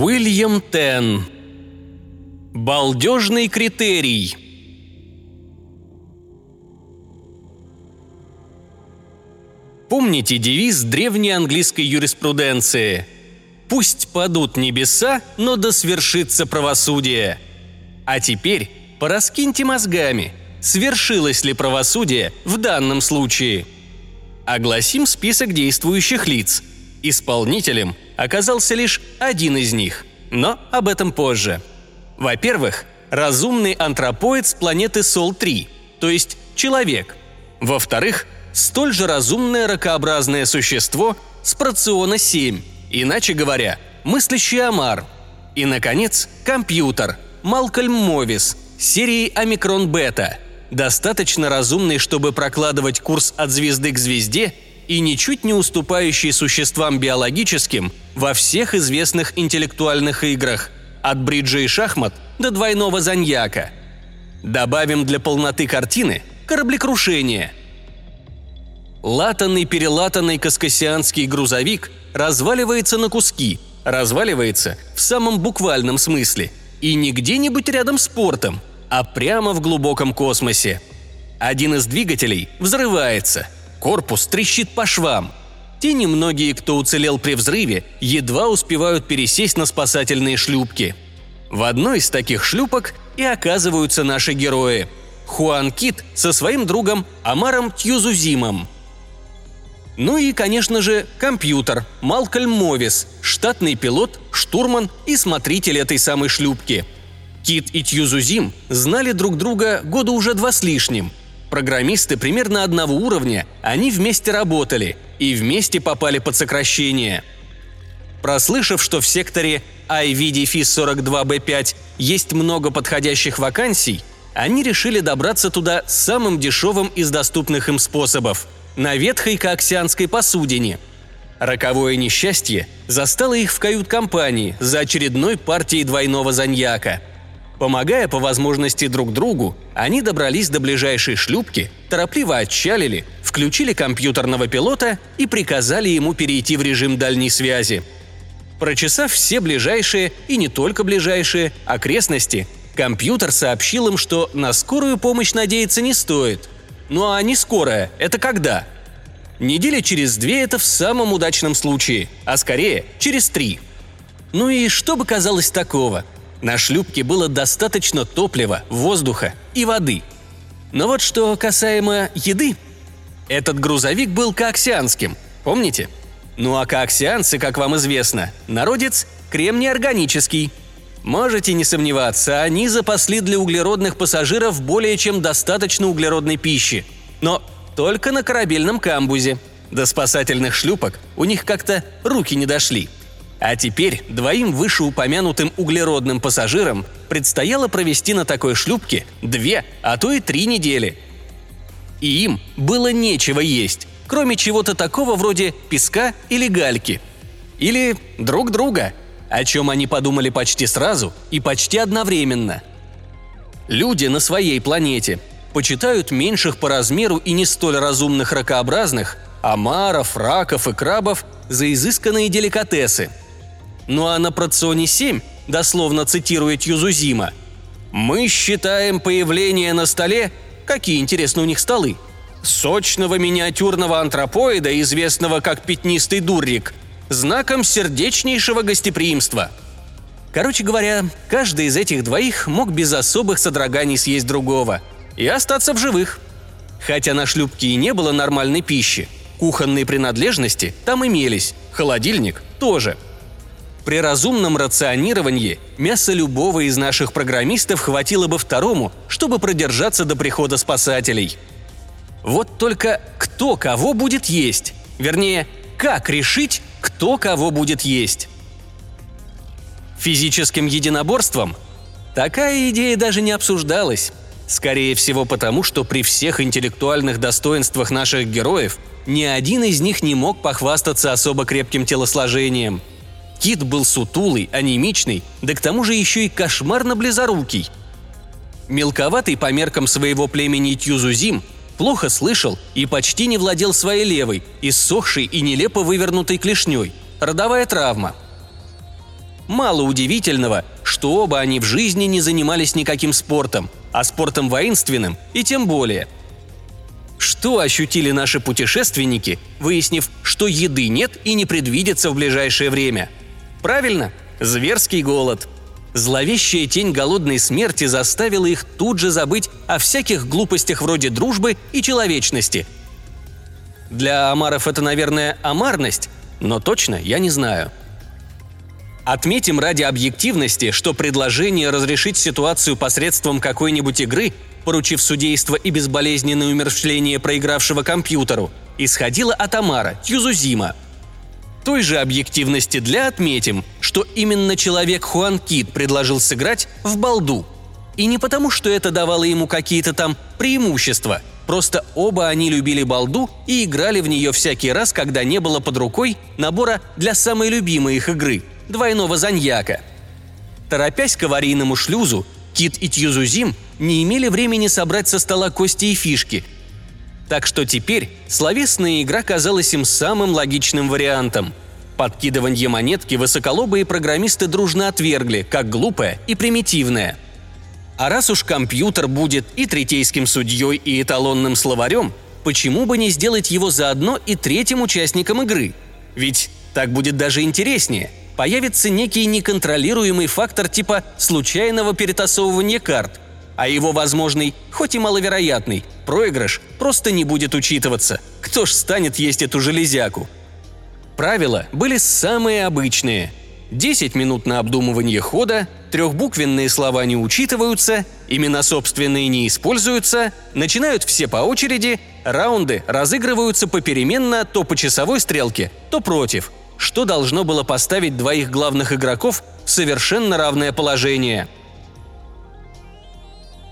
Уильям Тен. Балдежный критерий. Помните девиз древней английской юриспруденции «Пусть падут небеса, но да свершится правосудие». А теперь пораскиньте мозгами, свершилось ли правосудие в данном случае. Огласим список действующих лиц. Исполнителем оказался лишь один из них, но об этом позже. Во-первых, разумный антропоид с планеты Сол-3, то есть человек. Во-вторых, столь же разумное ракообразное существо с Проциона 7, иначе говоря, мыслящий Амар. И, наконец, компьютер Малкольм Мовис серии Омикрон Бета, достаточно разумный, чтобы прокладывать курс от звезды к звезде и ничуть не уступающий существам биологическим во всех известных интеллектуальных играх, от бриджа и шахмат до двойного заньяка. Добавим для полноты картины кораблекрушение – Латанный-перелатанный каскасианский грузовик разваливается на куски, разваливается в самом буквальном смысле. И не где-нибудь рядом с портом, а прямо в глубоком космосе. Один из двигателей взрывается, корпус трещит по швам. Те немногие, кто уцелел при взрыве, едва успевают пересесть на спасательные шлюпки. В одной из таких шлюпок и оказываются наши герои. Хуан Кит со своим другом Амаром Тьюзузимом – ну и, конечно же, компьютер, Малкольм Мовис, штатный пилот, штурман и смотритель этой самой шлюпки. Кит и Тьюзузим знали друг друга года уже два с лишним. Программисты примерно одного уровня, они вместе работали и вместе попали под сокращение. Прослышав, что в секторе IVDFIS-42B5 есть много подходящих вакансий, они решили добраться туда самым дешевым из доступных им способов – на ветхой коаксианской посудине. Роковое несчастье застало их в кают-компании за очередной партией двойного заньяка. Помогая по возможности друг другу, они добрались до ближайшей шлюпки, торопливо отчалили, включили компьютерного пилота и приказали ему перейти в режим дальней связи. Прочесав все ближайшие и не только ближайшие окрестности, компьютер сообщил им, что на скорую помощь надеяться не стоит – ну а не скорая – это когда? Неделя через две – это в самом удачном случае, а скорее через три. Ну и что бы казалось такого? На шлюпке было достаточно топлива, воздуха и воды. Но вот что касаемо еды. Этот грузовик был коаксианским, помните? Ну а коаксианцы, как вам известно, народец кремний-органический – Можете не сомневаться, они запасли для углеродных пассажиров более чем достаточно углеродной пищи. Но только на корабельном камбузе. До спасательных шлюпок у них как-то руки не дошли. А теперь двоим вышеупомянутым углеродным пассажирам предстояло провести на такой шлюпке две, а то и три недели. И им было нечего есть, кроме чего-то такого вроде песка или гальки. Или друг друга – о чем они подумали почти сразу и почти одновременно. Люди на своей планете почитают меньших по размеру и не столь разумных ракообразных, омаров, раков и крабов за изысканные деликатесы. Ну а на Проционе 7, дословно цитируя Тьюзузима, «Мы считаем появление на столе, какие интересны у них столы, сочного миниатюрного антропоида, известного как пятнистый дуррик – знаком сердечнейшего гостеприимства. Короче говоря, каждый из этих двоих мог без особых содроганий съесть другого и остаться в живых. Хотя на шлюпке и не было нормальной пищи, кухонные принадлежности там имелись, холодильник тоже. При разумном рационировании мяса любого из наших программистов хватило бы второму, чтобы продержаться до прихода спасателей. Вот только кто кого будет есть? Вернее, как решить, кто кого будет есть. Физическим единоборством? Такая идея даже не обсуждалась. Скорее всего потому, что при всех интеллектуальных достоинствах наших героев ни один из них не мог похвастаться особо крепким телосложением. Кит был сутулый, анемичный, да к тому же еще и кошмарно близорукий. Мелковатый по меркам своего племени Тюзузим плохо слышал и почти не владел своей левой, иссохшей и нелепо вывернутой клешней. Родовая травма. мало удивительного, что оба они в жизни не занимались никаким спортом, а спортом воинственным и тем более. Что ощутили наши путешественники, выяснив, что еды нет и не предвидится в ближайшее время? Правильно, зверский голод. Зловещая тень голодной смерти заставила их тут же забыть о всяких глупостях вроде дружбы и человечности. Для омаров это, наверное, омарность, но точно я не знаю. Отметим ради объективности, что предложение разрешить ситуацию посредством какой-нибудь игры, поручив судейство и безболезненное умерщвление проигравшего компьютеру, исходило от Амара, Тьюзузима. Той же объективности для отметим, что именно человек Хуан Кит предложил сыграть в балду. И не потому, что это давало ему какие-то там преимущества, просто оба они любили балду и играли в нее всякий раз, когда не было под рукой набора для самой любимой их игры – двойного заньяка. Торопясь к аварийному шлюзу, Кит и Тьюзузим не имели времени собрать со стола кости и фишки. Так что теперь словесная игра казалась им самым логичным вариантом. Подкидывание монетки высоколобые программисты дружно отвергли, как глупое и примитивное. А раз уж компьютер будет и третейским судьей, и эталонным словарем, почему бы не сделать его заодно и третьим участником игры? Ведь так будет даже интереснее – появится некий неконтролируемый фактор типа случайного перетасовывания карт, а его возможный, хоть и маловероятный, проигрыш просто не будет учитываться. Кто ж станет есть эту железяку? Правила были самые обычные. 10 минут на обдумывание хода, трехбуквенные слова не учитываются, имена собственные не используются, начинают все по очереди, раунды разыгрываются попеременно то по часовой стрелке, то против – что должно было поставить двоих главных игроков в совершенно равное положение.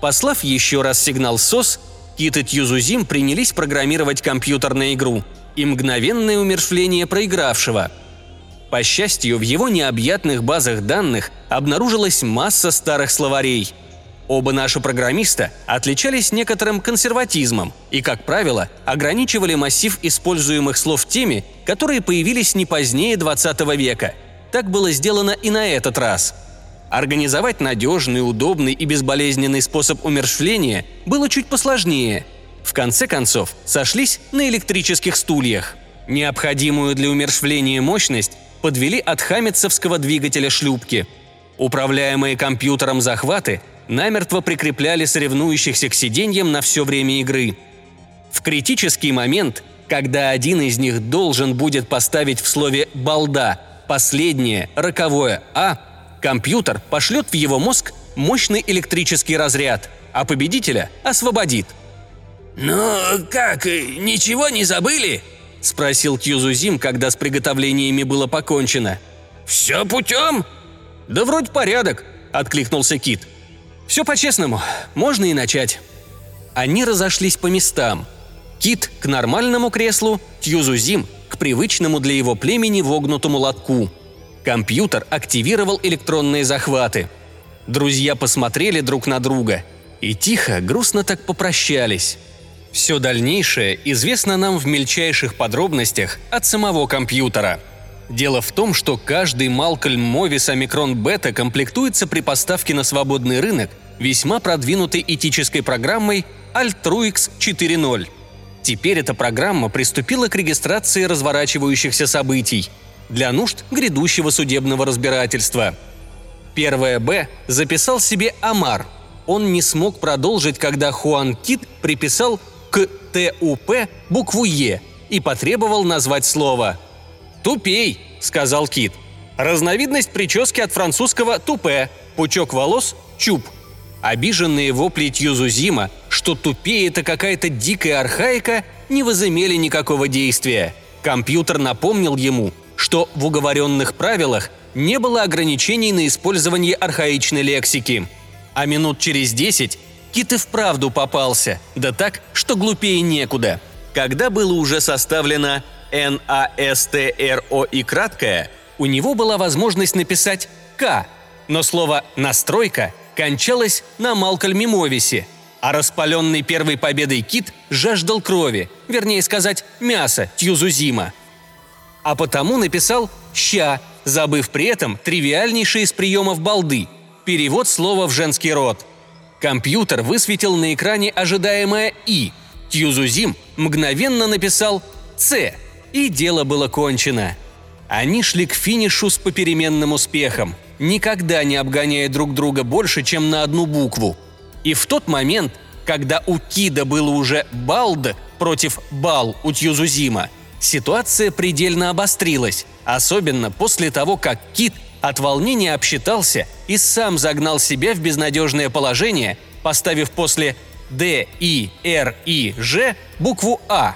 Послав еще раз сигнал СОС, Кит и Тьюзузим принялись программировать компьютерную игру и мгновенное умершвление проигравшего. По счастью, в его необъятных базах данных обнаружилась масса старых словарей – Оба наши программиста отличались некоторым консерватизмом и, как правило, ограничивали массив используемых слов теми, которые появились не позднее 20 века. Так было сделано и на этот раз. Организовать надежный, удобный и безболезненный способ умершвления было чуть посложнее. В конце концов, сошлись на электрических стульях. Необходимую для умершвления мощность подвели от хамметсовского двигателя шлюпки. Управляемые компьютером захваты намертво прикрепляли соревнующихся к сиденьям на все время игры. В критический момент, когда один из них должен будет поставить в слове «балда» последнее, роковое «а», компьютер пошлет в его мозг мощный электрический разряд, а победителя освободит. «Ну как, ничего не забыли?» – спросил Тьюзузим, когда с приготовлениями было покончено. «Все путем?» «Да вроде порядок», – откликнулся Кит – все по-честному, можно и начать. Они разошлись по местам. Кит к нормальному креслу, Тьюзузим к привычному для его племени вогнутому лотку. Компьютер активировал электронные захваты. Друзья посмотрели друг на друга и тихо, грустно так попрощались. Все дальнейшее известно нам в мельчайших подробностях от самого компьютера – Дело в том, что каждый Малкольм Мовис Омикрон Бета комплектуется при поставке на свободный рынок весьма продвинутой этической программой Altruix 4.0. Теперь эта программа приступила к регистрации разворачивающихся событий для нужд грядущего судебного разбирательства. Первое «Б» записал себе Амар. Он не смог продолжить, когда Хуан Кит приписал к ТУП букву «Е» и потребовал назвать слово – «Тупей», — сказал Кит. Разновидность прически от французского «тупе», пучок волос – «чуб». Обиженные вопли Тьюзузима, что тупее это какая-то дикая архаика, не возымели никакого действия. Компьютер напомнил ему, что в уговоренных правилах не было ограничений на использование архаичной лексики. А минут через десять Кит и вправду попался, да так, что глупее некуда. Когда было уже составлено Н-А-С-Т-Р-О и краткое, у него была возможность написать «К», но слово «настройка» кончалось на Малкольме Мовисе, а распаленный первой победой Кит жаждал крови, вернее сказать, мяса Тьюзузима. А потому написал «ща», забыв при этом тривиальнейший из приемов балды – перевод слова в женский род. Компьютер высветил на экране ожидаемое «и». Тьюзузим мгновенно написал «Ц», и дело было кончено. Они шли к финишу с попеременным успехом, никогда не обгоняя друг друга больше, чем на одну букву. И в тот момент, когда у Кида было уже «балд» против «бал» у Тьюзузима, ситуация предельно обострилась, особенно после того, как Кит от волнения обсчитался и сам загнал себя в безнадежное положение, поставив после «Д», «И», «Р», «И», «Ж» букву «А».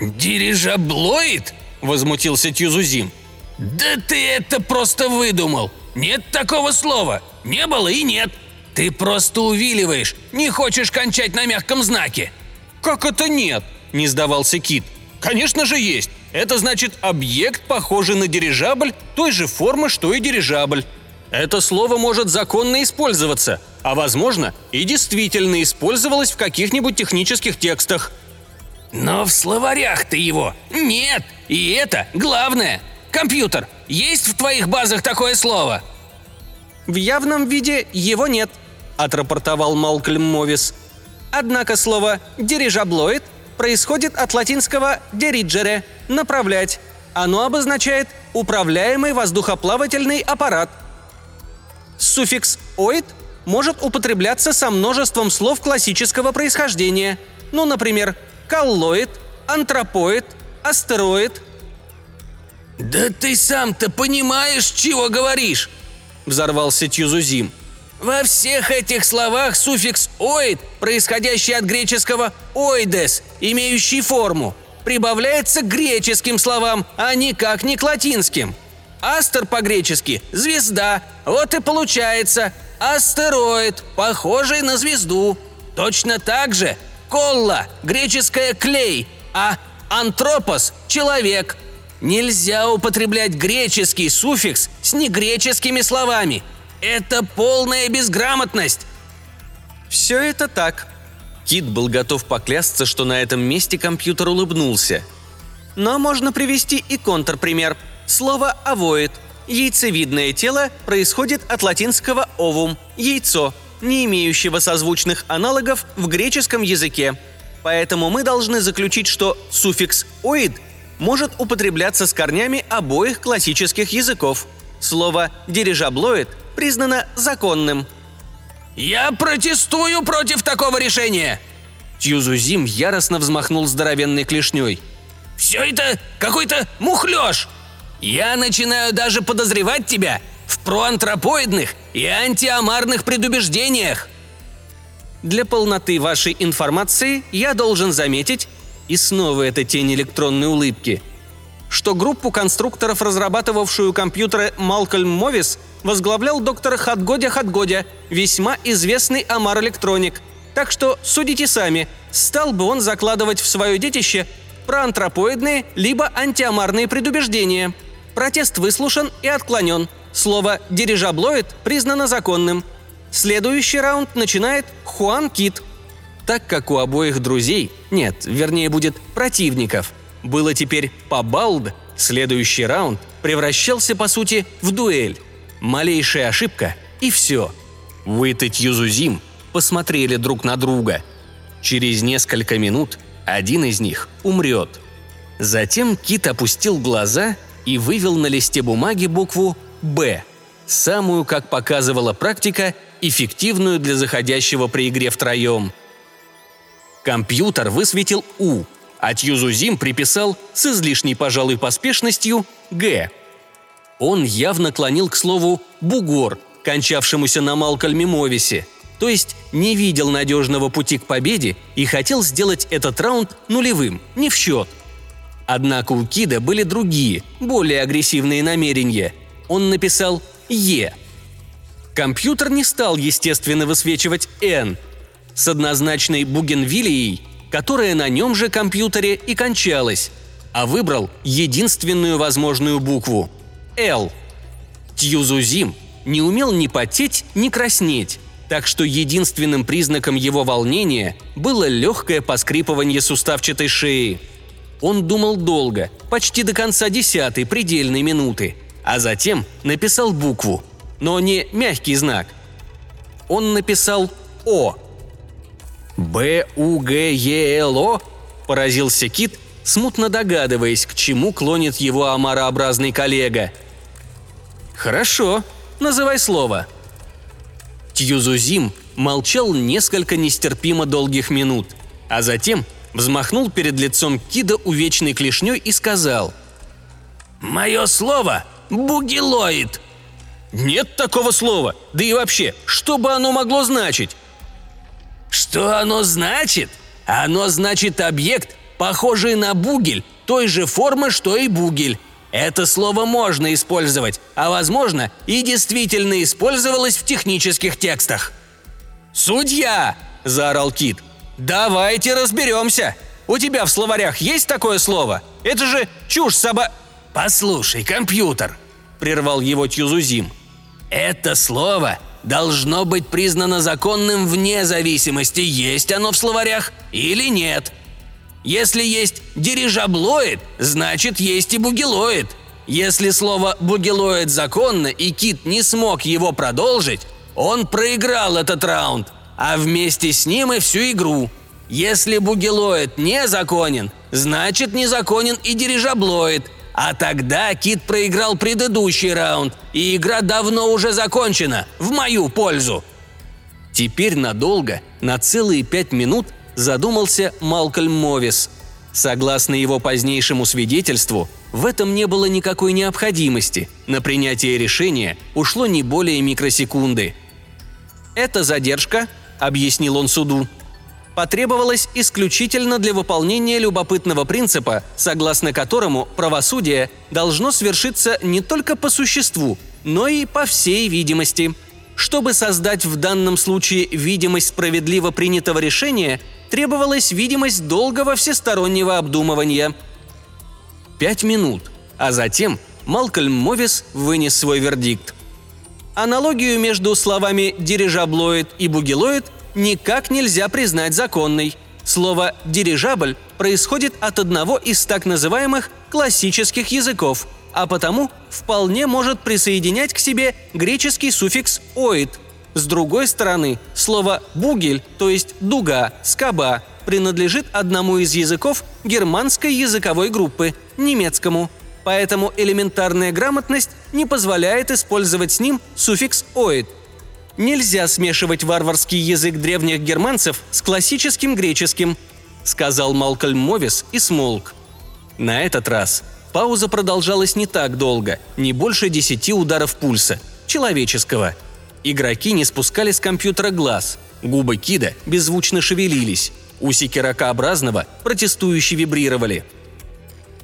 «Дирижаблоид?» – возмутился Тьюзузим. «Да ты это просто выдумал! Нет такого слова! Не было и нет! Ты просто увиливаешь, не хочешь кончать на мягком знаке!» «Как это нет?» – не сдавался Кит. «Конечно же есть! Это значит объект, похожий на дирижабль, той же формы, что и дирижабль. Это слово может законно использоваться, а возможно и действительно использовалось в каких-нибудь технических текстах. Но в словарях ты его нет, и это главное. Компьютер, есть в твоих базах такое слово? В явном виде его нет, отрапортовал Малкольм Мовис. Однако слово «дирижаблоид» происходит от латинского «diriggere» – «направлять». Оно обозначает «управляемый воздухоплавательный аппарат». Суффикс «оид» может употребляться со множеством слов классического происхождения. Ну, например, коллоид, антропоид, астероид. «Да ты сам-то понимаешь, чего говоришь?» – взорвался Тюзузим – во всех этих словах суффикс «оид», происходящий от греческого «оидес», имеющий форму, прибавляется к греческим словам, а никак не к латинским. Астер по-гречески – звезда, вот и получается астероид, похожий на звезду. Точно так же колла – греческое «клей», а антропос – человек. Нельзя употреблять греческий суффикс с негреческими словами – это полная безграмотность!» «Все это так». Кит был готов поклясться, что на этом месте компьютер улыбнулся. Но можно привести и контрпример. Слово «овоид» – яйцевидное тело происходит от латинского «овум» – яйцо, не имеющего созвучных аналогов в греческом языке. Поэтому мы должны заключить, что суффикс «оид» может употребляться с корнями обоих классических языков. Слово «дирижаблоид» признано законным. «Я протестую против такого решения!» Тьюзузим яростно взмахнул здоровенной клешней. «Все это какой-то мухлёж! Я начинаю даже подозревать тебя в проантропоидных и антиамарных предубеждениях!» Для полноты вашей информации я должен заметить, и снова эта тень электронной улыбки – что группу конструкторов, разрабатывавшую компьютеры Малкольм Мовис, возглавлял доктор Хатгодя Хатгодя, весьма известный Амар Электроник. Так что судите сами, стал бы он закладывать в свое детище проантропоидные либо антиамарные предубеждения. Протест выслушан и отклонен. Слово «дирижаблоид» признано законным. Следующий раунд начинает Хуан Кит. Так как у обоих друзей, нет, вернее будет противников – было теперь по балд, следующий раунд превращался по сути в дуэль. Малейшая ошибка и все. Уит и Тьюзузим посмотрели друг на друга. Через несколько минут один из них умрет. Затем Кит опустил глаза и вывел на листе бумаги букву «Б», самую, как показывала практика, эффективную для заходящего при игре втроем. Компьютер высветил «У», а Тьюзузим приписал с излишней, пожалуй, поспешностью «Г». Он явно клонил к слову «бугор», кончавшемуся на Малкольме Мовисе, то есть не видел надежного пути к победе и хотел сделать этот раунд нулевым, не в счет. Однако у Кида были другие, более агрессивные намерения. Он написал «Е». Компьютер не стал, естественно, высвечивать «Н». С однозначной бугенвилией которая на нем же компьютере и кончалась, а выбрал единственную возможную букву – «Л». Тьюзузим не умел ни потеть, ни краснеть, так что единственным признаком его волнения было легкое поскрипывание суставчатой шеи. Он думал долго, почти до конца десятой предельной минуты, а затем написал букву, но не мягкий знак. Он написал «О». «Б-У-Г-Е-Л-О?» – поразился Кит, смутно догадываясь, к чему клонит его омарообразный коллега. «Хорошо, называй слово». Тьюзузим молчал несколько нестерпимо долгих минут, а затем взмахнул перед лицом Кида увечной клешней и сказал «Мое слово – бугилоид!» «Нет такого слова! Да и вообще, что бы оно могло значить?» «Что оно значит? Оно значит объект, похожий на бугель, той же формы, что и бугель. Это слово можно использовать, а возможно и действительно использовалось в технических текстах. «Судья!» – заорал Кит. «Давайте разберемся! У тебя в словарях есть такое слово? Это же чушь соба...» «Послушай, компьютер!» – прервал его Тьюзузим. «Это слово должно быть признано законным вне зависимости, есть оно в словарях или нет. Если есть дирижаблоид, значит есть и бугелоид. Если слово «бугелоид» законно и Кит не смог его продолжить, он проиграл этот раунд, а вместе с ним и всю игру. Если бугелоид незаконен, значит незаконен и дирижаблоид, а тогда Кит проиграл предыдущий раунд, и игра давно уже закончена, в мою пользу. Теперь надолго, на целые пять минут, задумался Малкольм Мовис. Согласно его позднейшему свидетельству, в этом не было никакой необходимости. На принятие решения ушло не более микросекунды. «Эта задержка», — объяснил он суду, потребовалось исключительно для выполнения любопытного принципа, согласно которому правосудие должно свершиться не только по существу, но и по всей видимости. Чтобы создать в данном случае видимость справедливо принятого решения, требовалась видимость долгого всестороннего обдумывания. Пять минут, а затем Малкольм Мовис вынес свой вердикт. Аналогию между словами «дирижаблоид» и «бугелоид» никак нельзя признать законной. Слово «дирижабль» происходит от одного из так называемых классических языков, а потому вполне может присоединять к себе греческий суффикс «оид». С другой стороны, слово «бугель», то есть «дуга», «скоба», принадлежит одному из языков германской языковой группы – немецкому. Поэтому элементарная грамотность не позволяет использовать с ним суффикс «оид», Нельзя смешивать варварский язык древних германцев с классическим греческим», — сказал Малкольм Мовис и смолк. На этот раз пауза продолжалась не так долго, не больше десяти ударов пульса, человеческого. Игроки не спускали с компьютера глаз, губы Кида беззвучно шевелились, усики ракообразного протестующе вибрировали.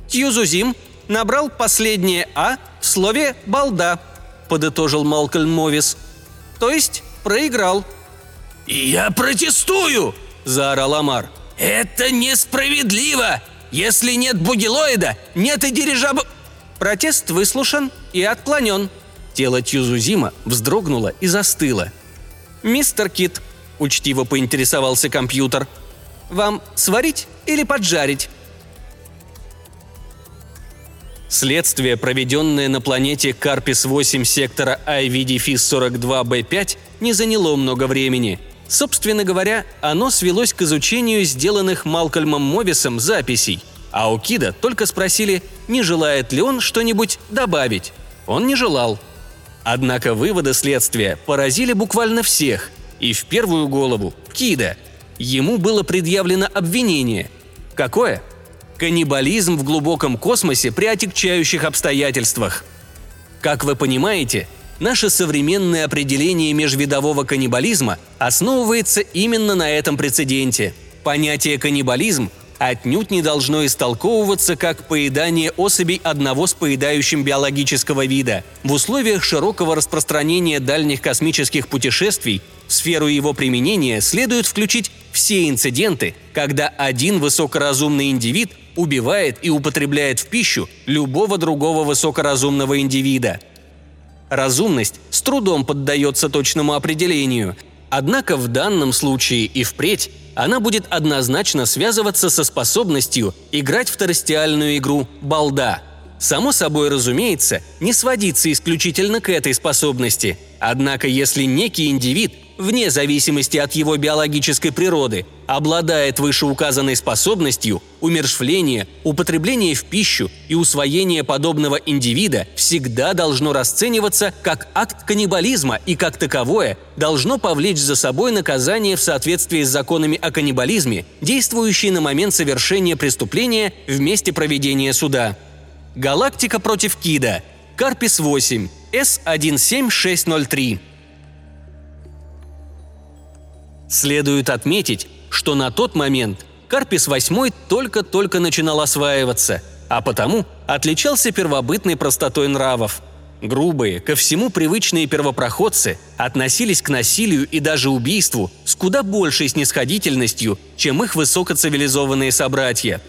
«Тьюзузим набрал последнее «а» в слове «балда», — подытожил Малкольм Мовис — то есть проиграл». «Я протестую!» – заорал Амар. «Это несправедливо! Если нет бугелоида, нет и дирижаб...» Протест выслушан и отклонен. Тело Тьюзузима вздрогнуло и застыло. «Мистер Кит», – учтиво поинтересовался компьютер, – «вам сварить или поджарить?» Следствие, проведенное на планете Карпис-8 сектора IVD-42B5, не заняло много времени. Собственно говоря, оно свелось к изучению сделанных Малкольмом Мовисом записей, а у Кида только спросили, не желает ли он что-нибудь добавить. Он не желал. Однако выводы следствия поразили буквально всех, и в первую голову – Кида. Ему было предъявлено обвинение. Какое? Каннибализм в глубоком космосе при отягчающих обстоятельствах. Как вы понимаете, наше современное определение межвидового каннибализма основывается именно на этом прецеденте. Понятие каннибализм отнюдь не должно истолковываться как поедание особей одного с поедающим биологического вида. В условиях широкого распространения дальних космических путешествий в сферу его применения следует включить все инциденты, когда один высокоразумный индивид убивает и употребляет в пищу любого другого высокоразумного индивида. Разумность с трудом поддается точному определению, однако в данном случае и впредь она будет однозначно связываться со способностью играть второстиальную игру «балда». само собой разумеется, не сводиться исключительно к этой способности. Однако если некий индивид вне зависимости от его биологической природы, обладает вышеуказанной способностью, умершвление, употребление в пищу и усвоение подобного индивида всегда должно расцениваться как акт каннибализма и как таковое должно повлечь за собой наказание в соответствии с законами о каннибализме, действующие на момент совершения преступления в месте проведения суда. Галактика против Кида. Карпис 8. С-17603. Следует отметить, что на тот момент Карпис VIII только-только начинал осваиваться, а потому отличался первобытной простотой нравов. Грубые, ко всему привычные первопроходцы относились к насилию и даже убийству с куда большей снисходительностью, чем их высокоцивилизованные собратья.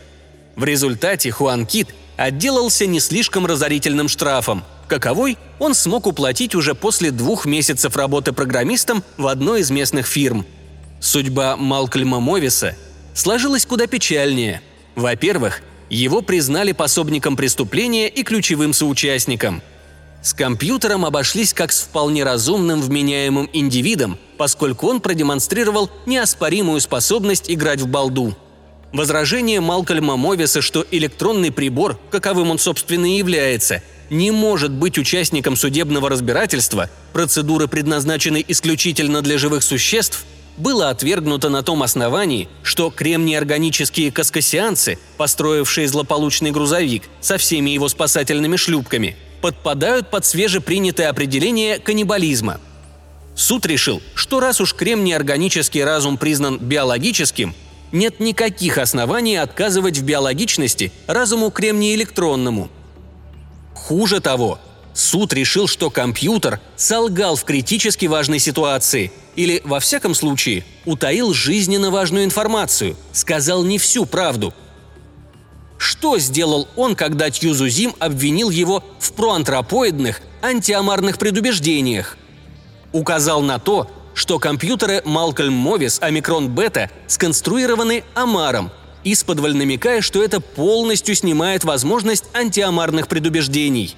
В результате Хуан Кит отделался не слишком разорительным штрафом, каковой он смог уплатить уже после двух месяцев работы программистом в одной из местных фирм – Судьба Малкольма Мовиса сложилась куда печальнее. Во-первых, его признали пособником преступления и ключевым соучастником. С компьютером обошлись как с вполне разумным вменяемым индивидом, поскольку он продемонстрировал неоспоримую способность играть в балду. Возражение Малкольма Мовиса, что электронный прибор, каковым он собственно и является, не может быть участником судебного разбирательства, процедуры, предназначенной исключительно для живых существ – было отвергнуто на том основании, что кремнеорганические каскасианцы, построившие злополучный грузовик со всеми его спасательными шлюпками, подпадают под свежепринятое определение каннибализма. Суд решил, что раз уж кремнеорганический разум признан биологическим, нет никаких оснований отказывать в биологичности разуму кремнеэлектронному. Хуже того, суд решил, что компьютер солгал в критически важной ситуации – или, во всяком случае, утаил жизненно важную информацию, сказал не всю правду. Что сделал он, когда Тьюзузим обвинил его в проантропоидных, антиомарных предубеждениях? Указал на то, что компьютеры Малкольм Мовис Омикрон Бета сконструированы Амаром, исподволь намекая, что это полностью снимает возможность антиомарных предубеждений.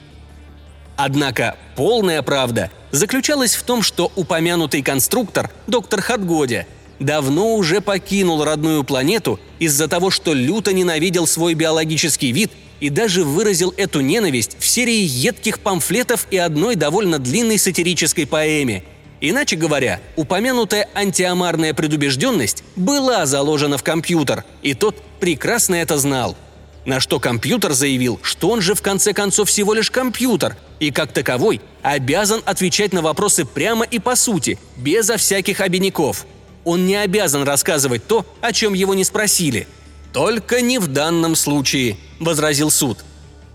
Однако полная правда – заключалась в том, что упомянутый конструктор, доктор Хатгоди, давно уже покинул родную планету из-за того, что люто ненавидел свой биологический вид и даже выразил эту ненависть в серии едких памфлетов и одной довольно длинной сатирической поэме. Иначе говоря, упомянутая антиомарная предубежденность была заложена в компьютер, и тот прекрасно это знал – на что компьютер заявил, что он же в конце концов всего лишь компьютер, и как таковой обязан отвечать на вопросы прямо и по сути, безо всяких обиняков. Он не обязан рассказывать то, о чем его не спросили. «Только не в данном случае», – возразил суд.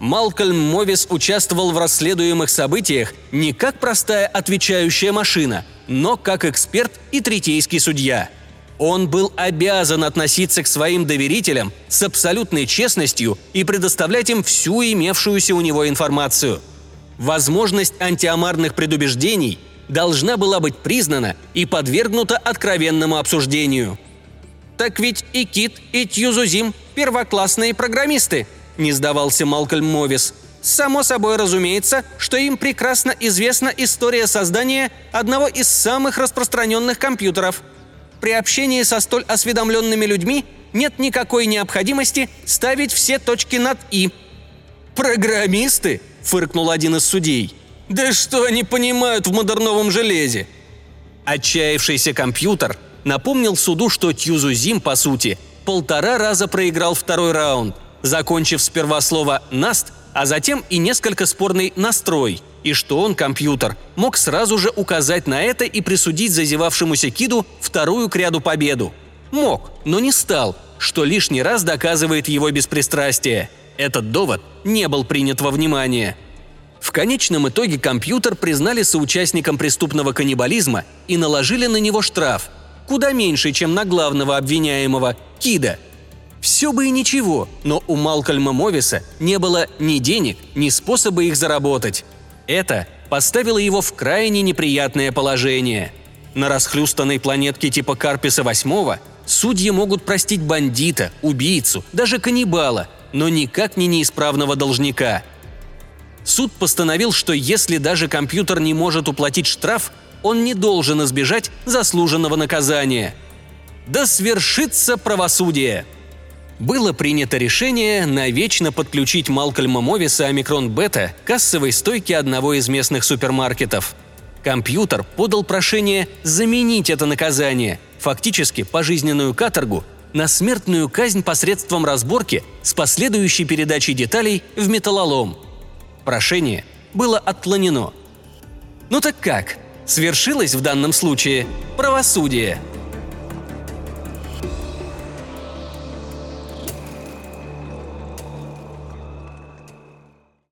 Малкольм Мовис участвовал в расследуемых событиях не как простая отвечающая машина, но как эксперт и третейский судья – он был обязан относиться к своим доверителям с абсолютной честностью и предоставлять им всю имевшуюся у него информацию. Возможность антиомарных предубеждений должна была быть признана и подвергнута откровенному обсуждению. «Так ведь и Кит, и Тьюзузим – первоклассные программисты», – не сдавался Малкольм Мовис. «Само собой разумеется, что им прекрасно известна история создания одного из самых распространенных компьютеров – при общении со столь осведомленными людьми нет никакой необходимости ставить все точки над «и». «Программисты?» – фыркнул один из судей. «Да что они понимают в модерновом железе?» Отчаявшийся компьютер напомнил суду, что Тьюзузим, по сути, полтора раза проиграл второй раунд, закончив сперва слово «наст», а затем и несколько спорный «настрой», и что он, компьютер, мог сразу же указать на это и присудить зазевавшемуся Киду вторую к ряду победу. Мог, но не стал, что лишний раз доказывает его беспристрастие. Этот довод не был принят во внимание. В конечном итоге компьютер признали соучастником преступного каннибализма и наложили на него штраф, куда меньше, чем на главного обвиняемого – Кида. Все бы и ничего, но у Малкольма Мовиса не было ни денег, ни способа их заработать. Это поставило его в крайне неприятное положение. На расхлюстанной планетке типа Карписа VIII судьи могут простить бандита, убийцу, даже каннибала, но никак не неисправного должника. Суд постановил, что если даже компьютер не может уплатить штраф, он не должен избежать заслуженного наказания. Да свершится правосудие! Было принято решение навечно подключить Малкольма Мовиса Омикрон Бета к кассовой стойке одного из местных супермаркетов. Компьютер подал прошение заменить это наказание, фактически пожизненную каторгу, на смертную казнь посредством разборки с последующей передачей деталей в металлолом. Прошение было отклонено. Ну так как? Свершилось в данном случае правосудие –